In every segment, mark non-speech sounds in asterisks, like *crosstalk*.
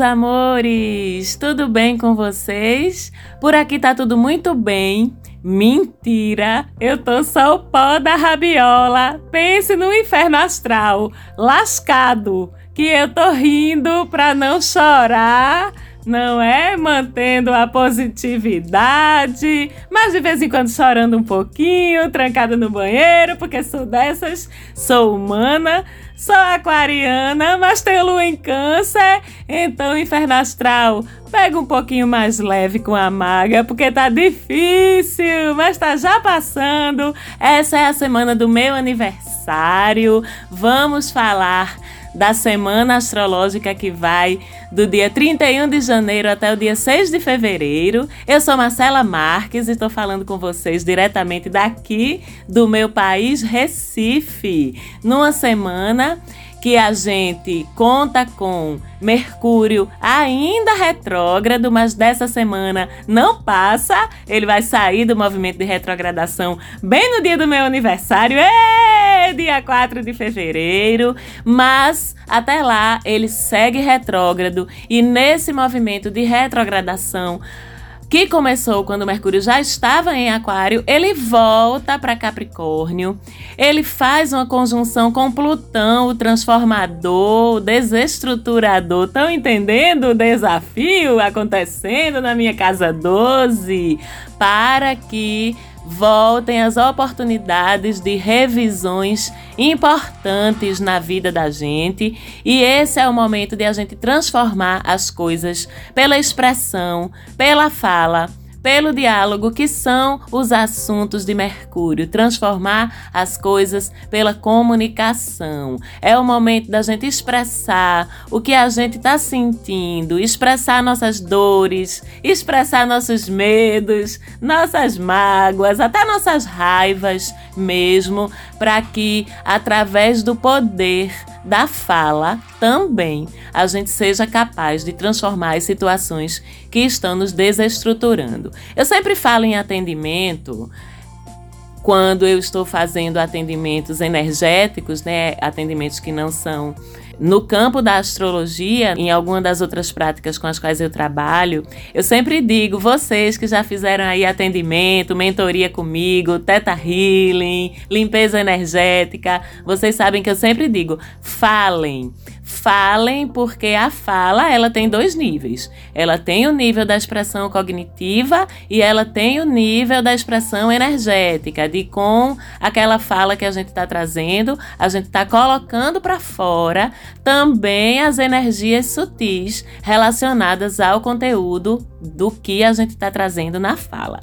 Meus amores! Tudo bem com vocês? Por aqui tá tudo muito bem. Mentira! Eu tô só o pó da rabiola. Pense no inferno astral, lascado, que eu tô rindo pra não chorar não é? Mantendo a positividade, mas de vez em quando chorando um pouquinho, trancada no banheiro, porque sou dessas, sou humana, sou aquariana, mas tenho lua em câncer, então inferno astral, pega um pouquinho mais leve com a maga, porque tá difícil, mas tá já passando. Essa é a semana do meu aniversário. Vamos falar da semana astrológica que vai do dia 31 de janeiro até o dia 6 de fevereiro. Eu sou Marcela Marques e estou falando com vocês diretamente daqui do meu país, Recife, numa semana que a gente conta com Mercúrio ainda retrógrado, mas dessa semana não passa. Ele vai sair do movimento de retrogradação bem no dia do meu aniversário, dia 4 de fevereiro. Mas até lá ele segue retrógrado e nesse movimento de retrogradação que começou quando Mercúrio já estava em Aquário, ele volta para Capricórnio. Ele faz uma conjunção com Plutão, o transformador, o desestruturador. Estão entendendo o desafio acontecendo na minha casa 12? Para que voltem as oportunidades de revisões importantes na vida da gente, e esse é o momento de a gente transformar as coisas pela expressão, pela fala pelo diálogo, que são os assuntos de Mercúrio, transformar as coisas pela comunicação. É o momento da gente expressar o que a gente está sentindo, expressar nossas dores, expressar nossos medos, nossas mágoas, até nossas raivas mesmo, para que através do poder da fala também a gente seja capaz de transformar as situações que estão nos desestruturando. Eu sempre falo em atendimento quando eu estou fazendo atendimentos energéticos, né, atendimentos que não são no campo da astrologia, em alguma das outras práticas com as quais eu trabalho, eu sempre digo, vocês que já fizeram aí atendimento, mentoria comigo, teta healing, limpeza energética, vocês sabem que eu sempre digo, falem falem, porque a fala ela tem dois níveis. Ela tem o nível da expressão cognitiva e ela tem o nível da expressão energética, de com aquela fala que a gente está trazendo, a gente está colocando para fora também as energias sutis relacionadas ao conteúdo do que a gente está trazendo na fala.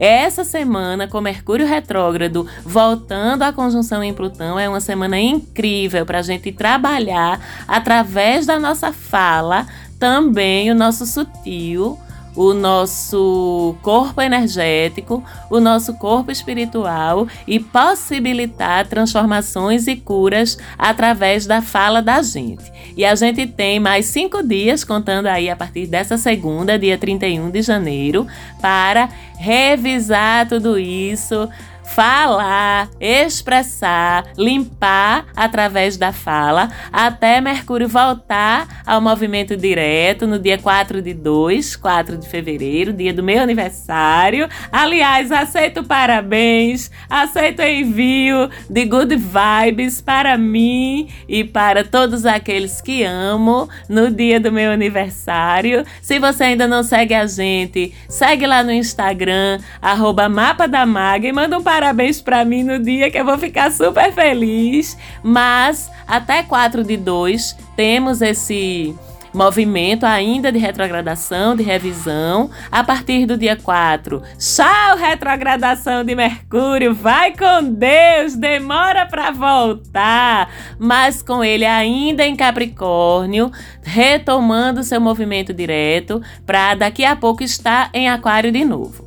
Essa semana, com Mercúrio retrógrado voltando à conjunção em Plutão, é uma semana incrível para a gente trabalhar através da nossa fala também o nosso sutil o nosso corpo energético, o nosso corpo espiritual e possibilitar transformações e curas através da fala da gente. E a gente tem mais cinco dias, contando aí a partir dessa segunda, dia 31 de janeiro, para revisar tudo isso, falar, expressar, limpar através da fala, até Mercúrio voltar ao movimento direto no dia 4 de 2, 4 de fevereiro, dia do meu aniversário. Aliás, aceito parabéns, aceito envio de good vibes para mim e para todos aqueles que amo no dia do meu aniversário. Se você ainda não segue a gente, segue lá no Instagram, arroba Mapa da Maga e manda um parabéns parabéns para mim no dia que eu vou ficar super feliz. Mas até 4 de 2 temos esse movimento ainda de retrogradação, de revisão. A partir do dia 4, tchau, retrogradação de Mercúrio, vai com Deus, demora para voltar, mas com ele ainda em Capricórnio, retomando seu movimento direto, para daqui a pouco estar em Aquário de novo.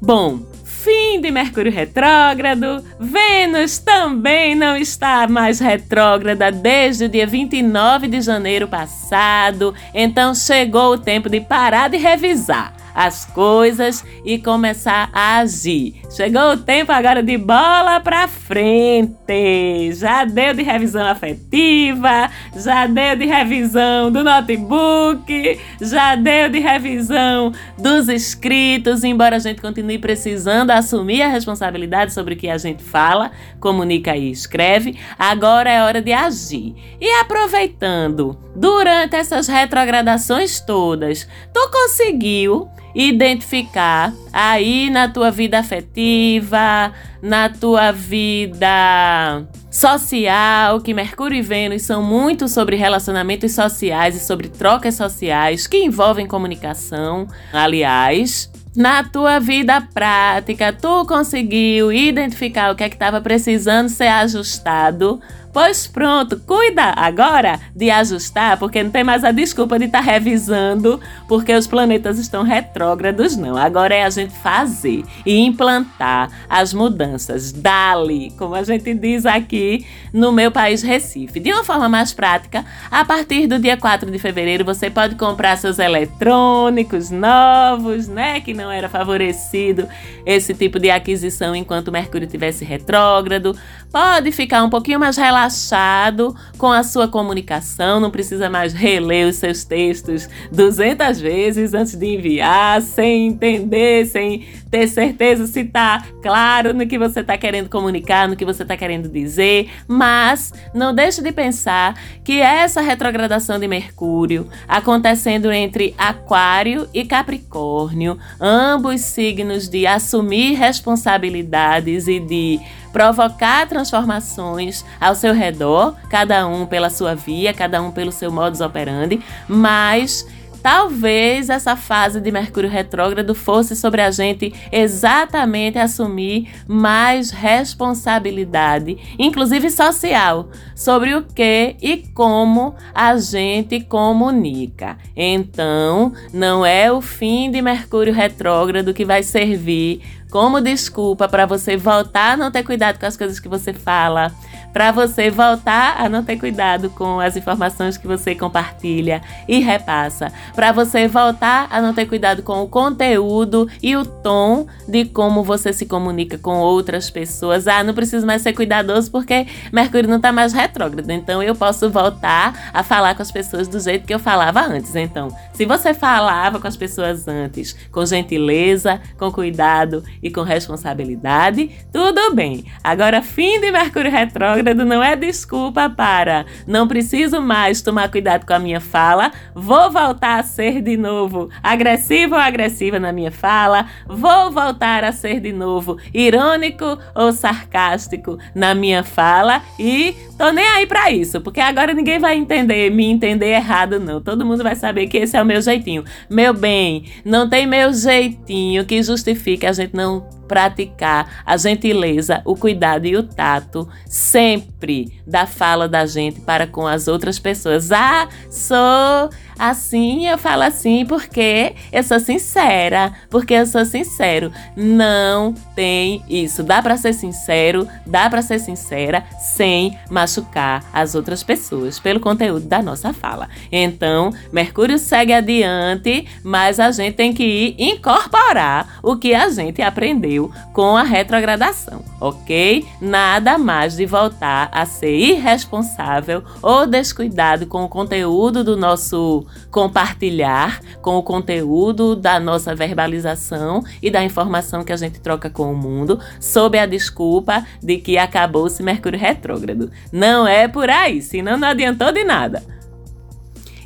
Bom, fim de Mercúrio retrógrado. Vênus também não está mais retrógrada desde o dia 29 de janeiro passado. Então chegou o tempo de parar de revisar. As coisas e começar a agir. Chegou o tempo agora de bola pra frente. Já deu de revisão afetiva, já deu de revisão do notebook, já deu de revisão dos escritos, embora a gente continue precisando assumir a responsabilidade sobre o que a gente fala, comunica e escreve. Agora é hora de agir. E aproveitando, durante essas retrogradações todas, tu conseguiu identificar aí na tua vida afetiva, na tua vida social, que Mercúrio e Vênus são muito sobre relacionamentos sociais e sobre trocas sociais que envolvem comunicação. Aliás, na tua vida prática, tu conseguiu identificar o que é que estava precisando ser ajustado Pois pronto, cuida agora de ajustar, porque não tem mais a desculpa de estar tá revisando, porque os planetas estão retrógrados, não. Agora é a gente fazer e implantar as mudanças. Dali, como a gente diz aqui no meu país Recife. De uma forma mais prática, a partir do dia 4 de fevereiro você pode comprar seus eletrônicos novos, né? Que não era favorecido esse tipo de aquisição enquanto Mercúrio tivesse retrógrado. Pode ficar um pouquinho mais relaxado relaxado com a sua comunicação, não precisa mais reler os seus textos 200 vezes antes de enviar, sem entender, sem ter certeza se está claro no que você está querendo comunicar, no que você está querendo dizer, mas não deixe de pensar que essa retrogradação de Mercúrio acontecendo entre Aquário e Capricórnio, ambos signos de assumir responsabilidades e de provocar transformações ao seu redor, cada um pela sua via, cada um pelo seu modus operandi, mas talvez essa fase de Mercúrio retrógrado fosse sobre a gente exatamente assumir mais responsabilidade, inclusive social, sobre o que e como a gente comunica. Então, não é o fim de Mercúrio retrógrado que vai servir como desculpa para você voltar a não ter cuidado com as coisas que você fala, para você voltar a não ter cuidado com as informações que você compartilha e repassa, para você voltar a não ter cuidado com o conteúdo e o tom de como você se comunica com outras pessoas. Ah, não preciso mais ser cuidadoso porque Mercúrio não está mais retrógrado, então eu posso voltar a falar com as pessoas do jeito que eu falava antes. Então, se você falava com as pessoas antes com gentileza, com cuidado e com responsabilidade, tudo bem. Agora, fim de Mercúrio retrógrado não é desculpa para não preciso mais tomar cuidado com a minha fala, vou voltar a ser de novo agressivo ou agressiva na minha fala, vou voltar a ser de novo irônico ou sarcástico na minha fala e tô nem aí para isso, porque agora ninguém vai entender, me entender errado não. Todo mundo vai saber que esse é o meu jeitinho. Meu bem, não tem meu jeitinho que justifique a gente não praticar a gentileza, o cuidado e o tato sempre da fala da gente para com as outras pessoas. Ah, sou Assim eu falo assim porque eu sou sincera, porque eu sou sincero. Não tem isso. Dá para ser sincero, dá para ser sincera sem machucar as outras pessoas pelo conteúdo da nossa fala. Então, Mercúrio segue adiante, mas a gente tem que ir incorporar o que a gente aprendeu com a retrogradação, ok? Nada mais de voltar a ser irresponsável ou descuidado com o conteúdo do nosso compartilhar com o conteúdo da nossa verbalização e da informação que a gente troca com o mundo, sob a desculpa de que acabou-se Mercúrio retrógrado. Não é por aí, senão não adiantou de nada.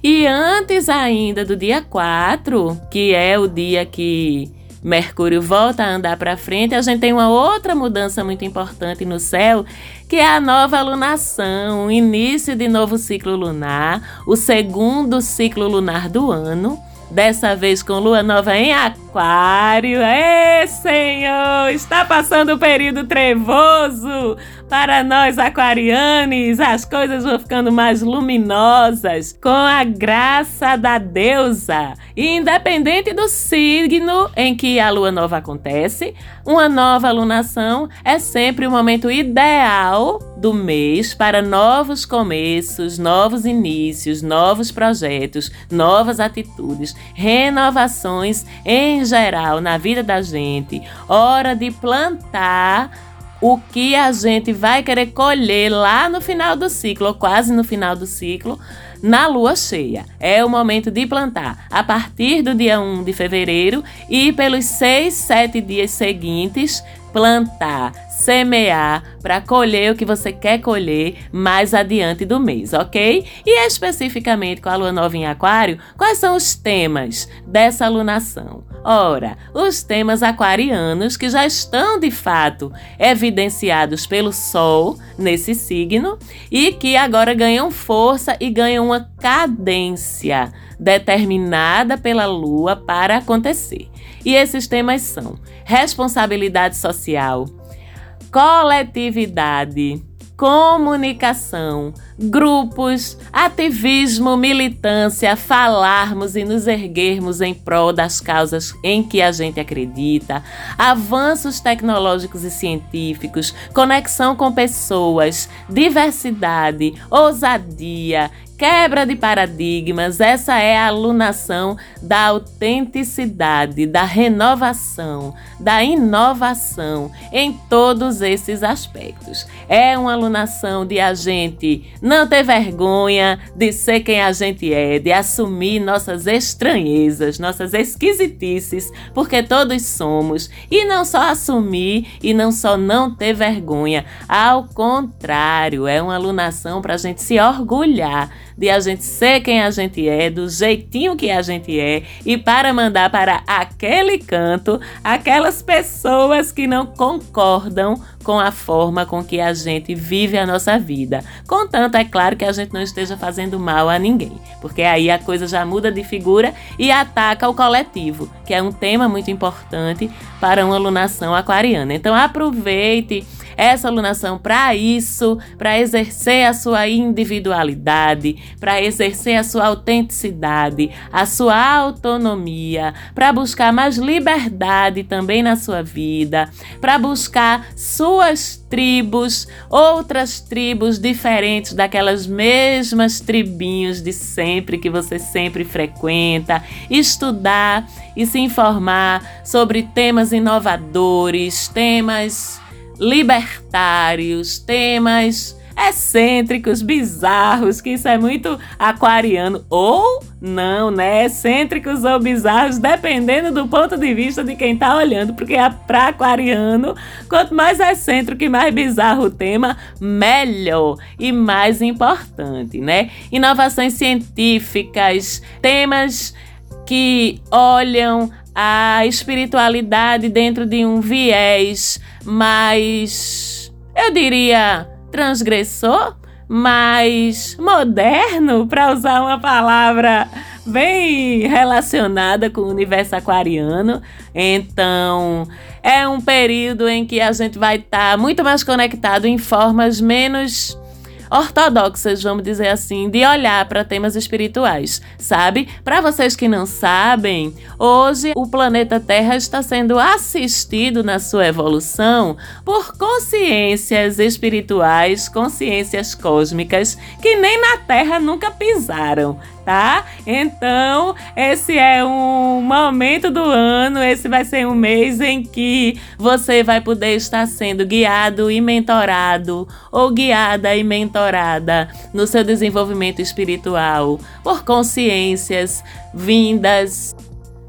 E antes ainda do dia 4, que é o dia que Mercúrio volta a andar para frente, a gente tem uma outra mudança muito importante no céu, que é a nova lunação, o início de novo ciclo lunar, o segundo ciclo lunar do ano. Dessa vez com lua nova em Aquário. Ê, Senhor! Está passando o período trevoso! Para nós aquarianes, as coisas vão ficando mais luminosas com a graça da deusa. E independente do signo em que a lua nova acontece, uma nova alunação é sempre o momento ideal do mês para novos começos, novos inícios, novos projetos, novas atitudes, renovações em geral na vida da gente. Hora de plantar o que a gente vai querer colher lá no final do ciclo, ou quase no final do ciclo, na lua cheia. É o momento de plantar a partir do dia 1 de fevereiro e pelos 6, 7 dias seguintes, plantar semear para colher o que você quer colher mais adiante do mês, ok? E especificamente com a lua nova em Aquário, quais são os temas dessa alunação? Ora, os temas aquarianos que já estão de fato evidenciados pelo Sol nesse signo e que agora ganham força e ganham uma cadência determinada pela Lua para acontecer. E esses temas são responsabilidade social, coletividade, comunicação, grupos, ativismo, militância, falarmos e nos erguermos em prol das causas em que a gente acredita, avanços tecnológicos e científicos, conexão com pessoas, diversidade, ousadia, quebra de paradigmas, essa é a alunação da autenticidade, da renovação, da inovação em todos esses aspectos. É uma alunação de a gente não ter vergonha de ser quem a gente é, de assumir nossas estranhezas, nossas esquisitices, porque todos somos, e não só assumir e não só não ter vergonha, ao contrário, é uma alunação para a gente se orgulhar de a gente ser quem a gente é, do jeitinho que a gente é, e para mandar para aquele canto aquelas pessoas que não concordam com a forma com que a gente vive a nossa vida. Contanto, é claro que a gente não esteja fazendo mal a ninguém, porque aí a coisa já muda de figura e ataca o coletivo, que é um tema muito importante para uma alunação aquariana. Então aproveite essa alunação para isso, para exercer a sua individualidade, para exercer a sua autenticidade, a sua autonomia, para buscar mais liberdade também na sua vida, para buscar suas tribos, outras tribos diferentes daquelas mesmas tribinhos de sempre que você sempre frequenta, estudar e se informar sobre temas inovadores, temas libertários, temas excêntricos, bizarros, que isso é muito aquariano, ou não, né? Excêntricos ou bizarros, dependendo do ponto de vista de quem tá olhando, porque para aquariano, quanto mais excêntrico e mais bizarro o tema, melhor e mais importante, né? Inovações científicas, temas que olham a espiritualidade dentro de um viés mais, eu diria, transgressor, mais moderno, para usar uma palavra bem relacionada com o universo aquariano. Então, é um período em que a gente vai estar tá muito mais conectado em formas menos ortodoxas, vamos dizer assim, de olhar para temas espirituais, sabe? Para vocês que não sabem, hoje o planeta Terra está sendo assistido na sua evolução por consciências espirituais, consciências cósmicas que nem na Terra nunca pisaram, tá? Então, esse é um momento do ano, esse vai ser um mês em que você vai poder estar sendo guiado e mentorado ou guiada e mentorada no seu desenvolvimento espiritual por consciências vindas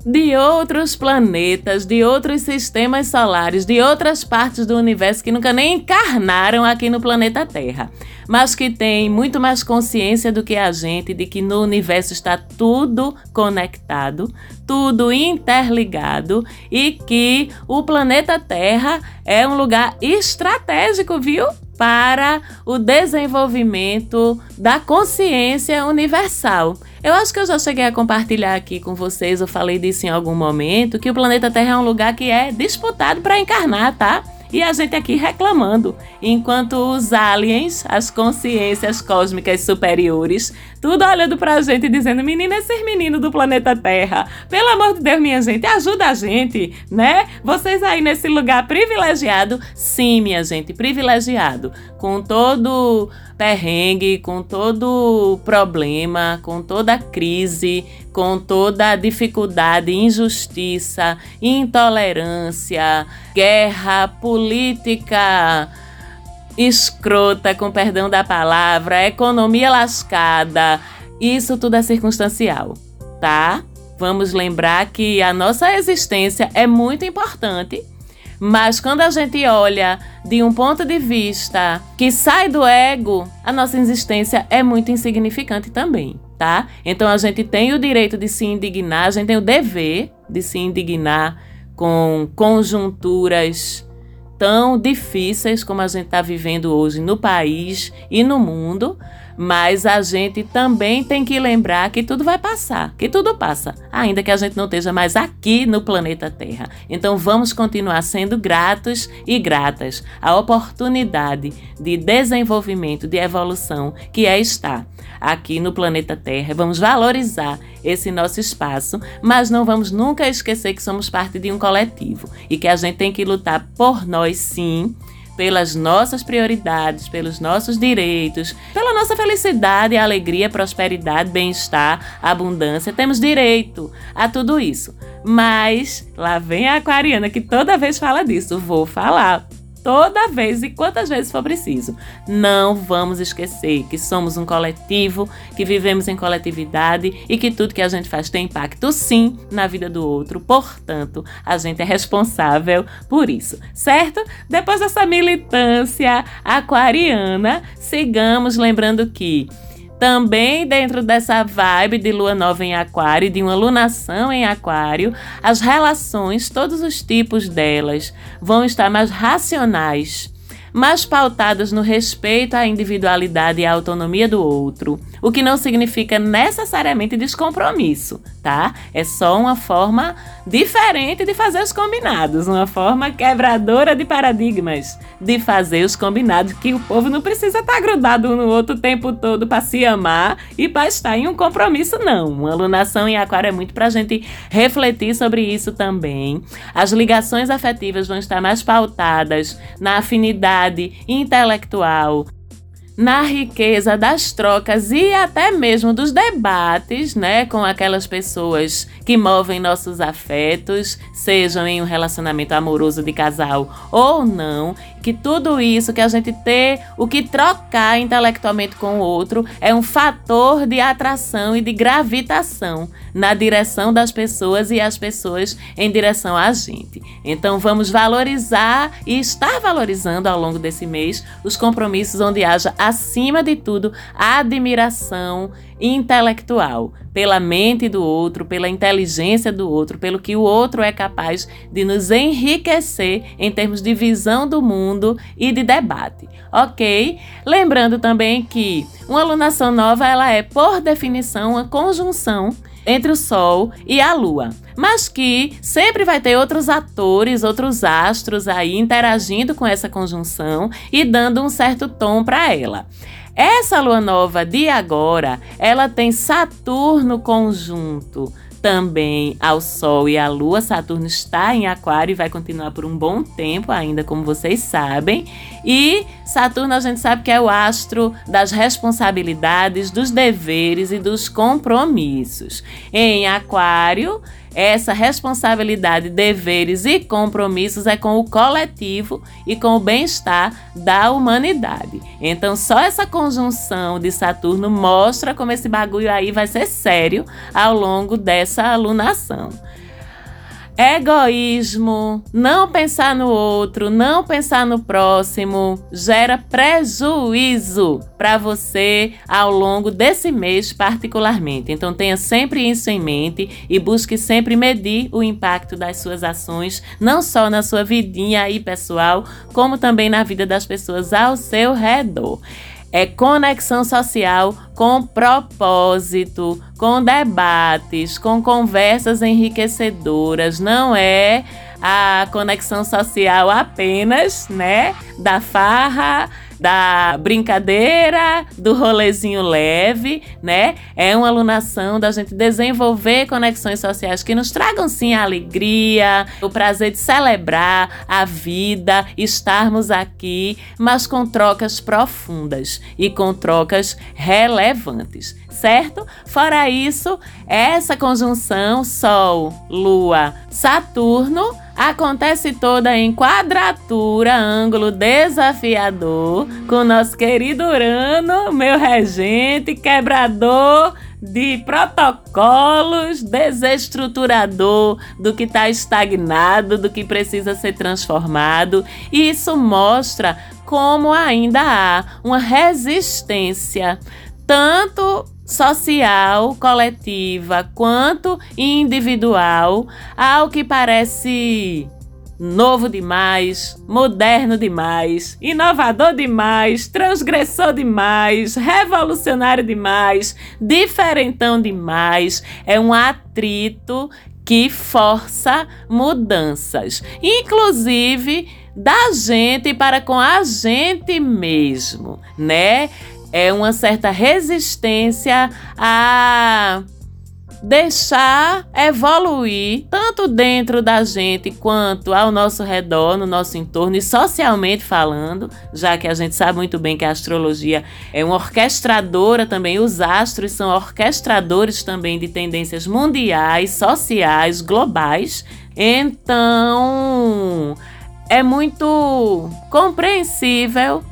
de outros planetas, de outros sistemas solares, de outras partes do universo que nunca nem encarnaram aqui no planeta Terra, mas que têm muito mais consciência do que a gente de que no universo está tudo conectado, tudo interligado e que o planeta Terra é um lugar estratégico, viu? para o desenvolvimento da consciência universal. Eu acho que eu já cheguei a compartilhar aqui com vocês, eu falei disso em algum momento, que o planeta Terra é um lugar que é disputado para encarnar, tá? E a gente aqui reclamando, enquanto os aliens, as consciências cósmicas superiores, tudo olhando pra gente e dizendo: menina, esses meninos do planeta Terra, pelo amor de Deus, minha gente, ajuda a gente, né? Vocês aí nesse lugar privilegiado, sim, minha gente, privilegiado, com todo perrengue, com todo problema, com toda crise, com toda dificuldade, injustiça, intolerância, guerra, política escrota, com perdão da palavra, economia lascada. Isso tudo é circunstancial, tá? Vamos lembrar que a nossa existência é muito importante mas quando a gente olha de um ponto de vista que sai do ego, a nossa existência é muito insignificante também, tá? Então a gente tem o direito de se indignar, a gente tem o dever de se indignar com conjunturas tão difíceis como a gente está vivendo hoje no país e no mundo, mas a gente também tem que lembrar que tudo vai passar, que tudo passa, ainda que a gente não esteja mais aqui no planeta Terra. Então vamos continuar sendo gratos e gratas à oportunidade de desenvolvimento, de evolução que é estar aqui no planeta Terra. Vamos valorizar esse nosso espaço, mas não vamos nunca esquecer que somos parte de um coletivo e que a gente tem que lutar por nós sim pelas nossas prioridades, pelos nossos direitos, pela nossa felicidade, alegria, prosperidade, bem-estar, abundância. Temos direito a tudo isso. Mas lá vem a aquariana que toda vez fala disso. Vou falar toda vez e quantas vezes for preciso. Não vamos esquecer que somos um coletivo, que vivemos em coletividade e que tudo que a gente faz tem impacto sim na vida do outro. Portanto, a gente é responsável por isso, certo? Depois dessa militância aquariana, sigamos lembrando que também dentro dessa vibe de lua nova em aquário, de uma lunação em aquário, as relações, todos os tipos delas, vão estar mais racionais mas pautadas no respeito à individualidade e à autonomia do outro, o que não significa necessariamente descompromisso, tá? É só uma forma diferente de fazer os combinados, uma forma quebradora de paradigmas de fazer os combinados, que o povo não precisa estar tá grudado um no outro o tempo todo para se amar e para estar em um compromisso, não. Uma alunação em aquário é muito para a gente refletir sobre isso também. As ligações afetivas vão estar mais pautadas na afinidade intelectual, na riqueza das trocas e até mesmo dos debates, né, com aquelas pessoas que movem nossos afetos, sejam em um relacionamento amoroso de casal ou não, que tudo isso que a gente ter o que trocar intelectualmente com o outro é um fator de atração e de gravitação na direção das pessoas e as pessoas em direção a gente. Então vamos valorizar e estar valorizando ao longo desse mês os compromissos onde haja acima de tudo admiração intelectual, pela mente do outro, pela inteligência do outro, pelo que o outro é capaz de nos enriquecer em termos de visão do mundo e de debate, ok? Lembrando também que uma alunação nova ela é, por definição, uma conjunção entre o Sol e a Lua, mas que sempre vai ter outros atores, outros astros aí interagindo com essa conjunção e dando um certo tom para ela. Essa lua nova de agora, ela tem Saturno conjunto também ao Sol e à Lua. Saturno está em Aquário e vai continuar por um bom tempo ainda, como vocês sabem. E Saturno a gente sabe que é o astro das responsabilidades, dos deveres e dos compromissos. Em Aquário, essa responsabilidade, deveres e compromissos é com o coletivo e com o bem-estar da humanidade. Então, só essa conjunção de Saturno mostra como esse bagulho aí vai ser sério ao longo dessa alunação. Egoísmo, não pensar no outro, não pensar no próximo, gera prejuízo para você ao longo desse mês, particularmente. Então, tenha sempre isso em mente e busque sempre medir o impacto das suas ações, não só na sua vidinha aí pessoal, como também na vida das pessoas ao seu redor é conexão social com propósito, com debates, com conversas enriquecedoras, não é a conexão social apenas, né? Da farra, da brincadeira, do rolezinho leve, né? É uma alunação da gente desenvolver conexões sociais que nos tragam sim a alegria, o prazer de celebrar a vida, estarmos aqui, mas com trocas profundas e com trocas relevantes, certo? Fora isso, essa conjunção Sol, Lua, Saturno acontece toda em quadratura, ângulo desafiador, com nosso querido Urano, meu regente, quebrador de protocolos, desestruturador do que está estagnado, do que precisa ser transformado. E isso mostra como ainda há uma resistência, tanto social, coletiva, quanto individual, ao que parece novo demais, moderno demais, inovador demais, transgressor demais, revolucionário demais, diferentão demais. É um atrito que força mudanças, inclusive da gente para com a gente mesmo, né? É uma certa resistência a deixar evoluir tanto dentro da gente quanto ao nosso redor, no nosso entorno e socialmente falando, já que a gente sabe muito bem que a astrologia é uma orquestradora também, os astros são orquestradores também de tendências mundiais, sociais, globais. Então, é muito compreensível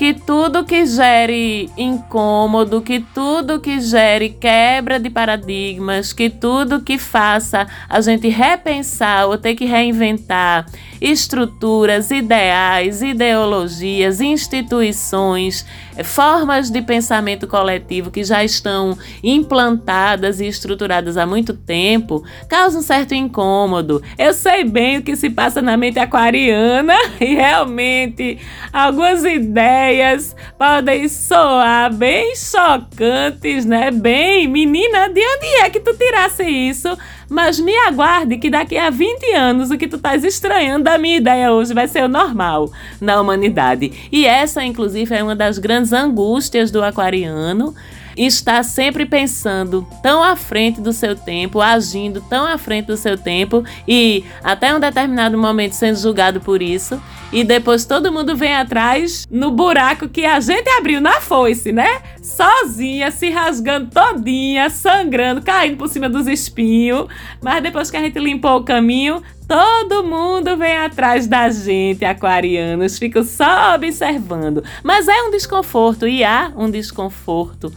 que tudo que gere incômodo, que tudo que gere quebra de paradigmas, que tudo que faça a gente repensar ou ter que reinventar estruturas, ideais, ideologias, instituições, formas de pensamento coletivo que já estão implantadas e estruturadas há muito tempo, causa um certo incômodo. Eu sei bem o que se passa na mente aquariana *laughs* e realmente algumas ideias podem soar bem chocantes, né? Bem, menina, de onde é que tu tirasse isso? Mas me aguarde que daqui a 20 anos o que tu estás estranhando da minha ideia hoje vai ser o normal na humanidade. E essa, inclusive, é uma das grandes angústias do aquariano está sempre pensando tão à frente do seu tempo, agindo tão à frente do seu tempo e até um determinado momento sendo julgado por isso. E depois todo mundo vem atrás no buraco que a gente abriu na foice, né? Sozinha, se rasgando todinha, sangrando, caindo por cima dos espinhos. Mas depois que a gente limpou o caminho, Todo mundo vem atrás da gente, aquarianos, fico só observando. Mas é um desconforto e há um desconforto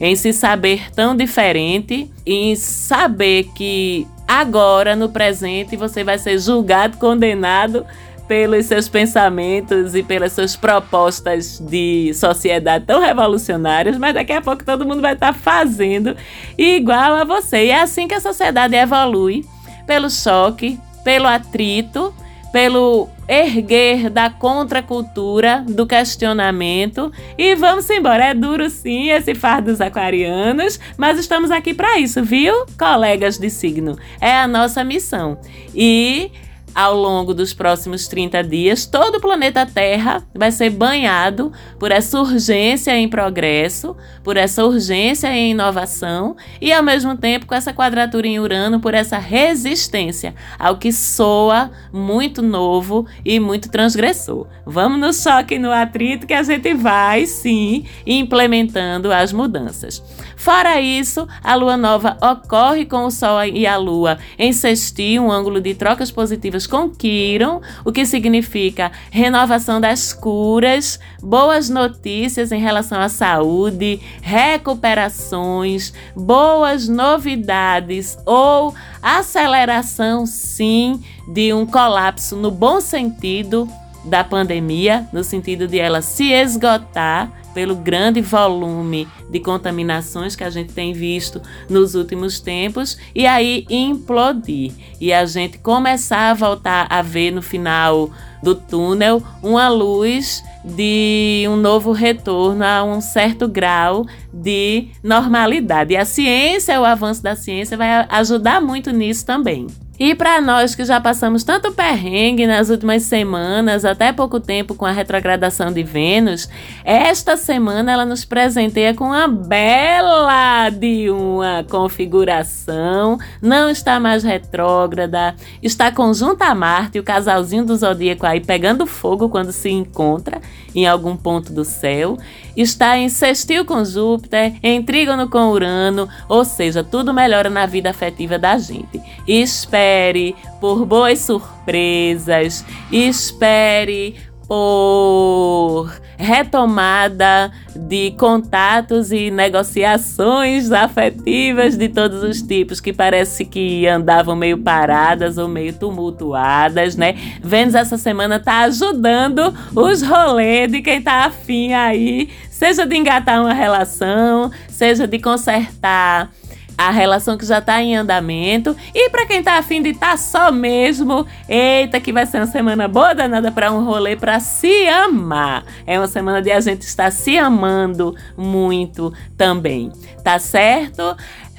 em se saber tão diferente, em saber que agora, no presente, você vai ser julgado, condenado pelos seus pensamentos e pelas suas propostas de sociedade tão revolucionárias, mas daqui a pouco todo mundo vai estar fazendo igual a você. E é assim que a sociedade evolui pelo choque, pelo atrito, pelo erguer da contracultura, do questionamento. E vamos embora. É duro sim esse fardo dos aquarianos, mas estamos aqui para isso, viu, colegas de signo? É a nossa missão. E ao longo dos próximos 30 dias, todo o planeta Terra vai ser banhado por essa urgência em progresso, por essa urgência em inovação e, ao mesmo tempo, com essa quadratura em Urano, por essa resistência ao que soa muito novo e muito transgressor. Vamos no choque no atrito que a gente vai, sim, implementando as mudanças. Fora isso, a lua nova ocorre com o Sol e a Lua em sextil, um ângulo de trocas positivas com Quiron, o que significa renovação das curas, boas notícias em relação à saúde, recuperações, boas novidades ou aceleração, sim, de um colapso no bom sentido da pandemia, no sentido de ela se esgotar pelo grande volume de contaminações que a gente tem visto nos últimos tempos e aí implodir e a gente começar a voltar a ver no final do túnel uma luz de um novo retorno a um certo grau de normalidade. E a ciência, o avanço da ciência vai ajudar muito nisso também. E para nós que já passamos tanto perrengue nas últimas semanas, até pouco tempo com a retrogradação de Vênus, esta semana ela nos presenteia com uma bela de uma configuração, não está mais retrógrada, está conjunta a Marte, o casalzinho do zodíaco aí pegando fogo quando se encontra em algum ponto do céu, está em sextil com Júpiter, em trígono com Urano, ou seja, tudo melhora na vida afetiva da gente. Espere por boas surpresas, espere por retomada de contatos e negociações afetivas de todos os tipos que parece que andavam meio paradas ou meio tumultuadas, né? Vênus essa semana tá ajudando os rolês de quem tá afim aí, seja de engatar uma relação, seja de consertar a relação que já está em andamento. E para quem tá afim de estar tá só mesmo, eita, que vai ser uma semana boa danada para um rolê para se amar. É uma semana de a gente estar se amando muito também, tá certo?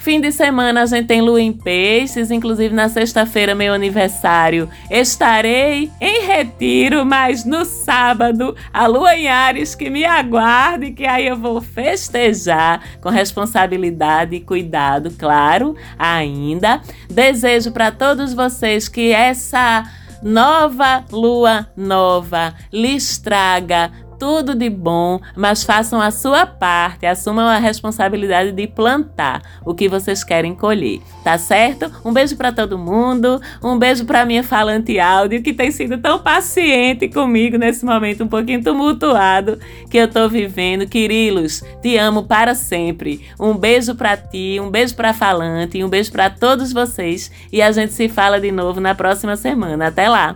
Fim de semana a gente tem lua em peixes, inclusive na sexta-feira, meu aniversário, estarei em retiro, mas no sábado, a lua em Ares que me aguarde, que aí eu vou festejar com responsabilidade e cuidado, claro, ainda. Desejo para todos vocês que essa nova lua nova lhes traga tudo de bom, mas façam a sua parte, assumam a responsabilidade de plantar o que vocês querem colher, tá certo? Um beijo para todo mundo, um beijo para minha falante áudio que tem sido tão paciente comigo nesse momento um pouquinho tumultuado que eu tô vivendo. Quirilos, te amo para sempre. Um beijo para ti, um beijo para falante, um beijo para todos vocês e a gente se fala de novo na próxima semana. Até lá.